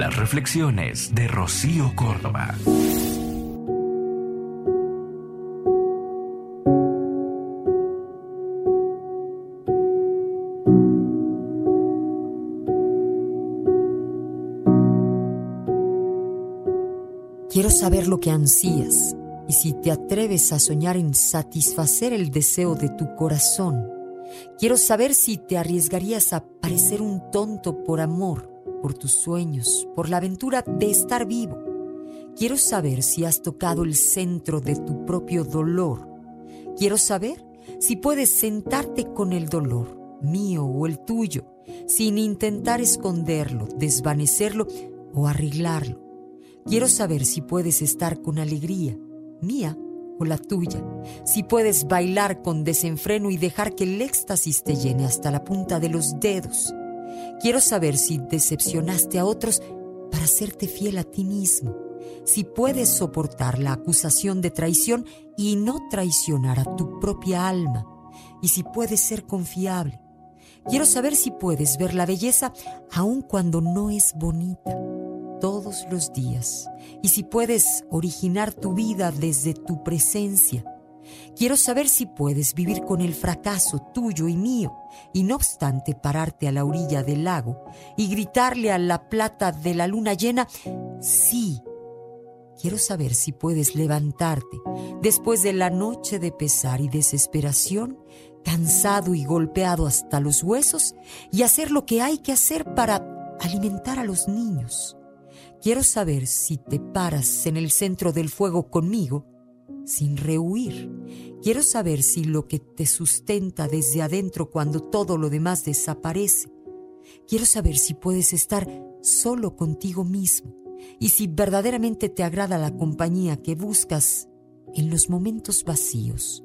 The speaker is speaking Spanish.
Las reflexiones de Rocío Córdoba. Quiero saber lo que ansías y si te atreves a soñar en satisfacer el deseo de tu corazón. Quiero saber si te arriesgarías a parecer un tonto por amor, por tus sueños, por la aventura de estar vivo. Quiero saber si has tocado el centro de tu propio dolor. Quiero saber si puedes sentarte con el dolor, mío o el tuyo, sin intentar esconderlo, desvanecerlo o arreglarlo. Quiero saber si puedes estar con alegría, mía o la tuya, si puedes bailar con desenfreno y dejar que el éxtasis te llene hasta la punta de los dedos. Quiero saber si decepcionaste a otros para hacerte fiel a ti mismo, si puedes soportar la acusación de traición y no traicionar a tu propia alma, y si puedes ser confiable. Quiero saber si puedes ver la belleza aun cuando no es bonita todos los días y si puedes originar tu vida desde tu presencia. Quiero saber si puedes vivir con el fracaso tuyo y mío y no obstante pararte a la orilla del lago y gritarle a la plata de la luna llena, sí. Quiero saber si puedes levantarte después de la noche de pesar y desesperación, cansado y golpeado hasta los huesos, y hacer lo que hay que hacer para alimentar a los niños Quiero saber si te paras en el centro del fuego conmigo sin rehuir. Quiero saber si lo que te sustenta desde adentro cuando todo lo demás desaparece. Quiero saber si puedes estar solo contigo mismo y si verdaderamente te agrada la compañía que buscas en los momentos vacíos.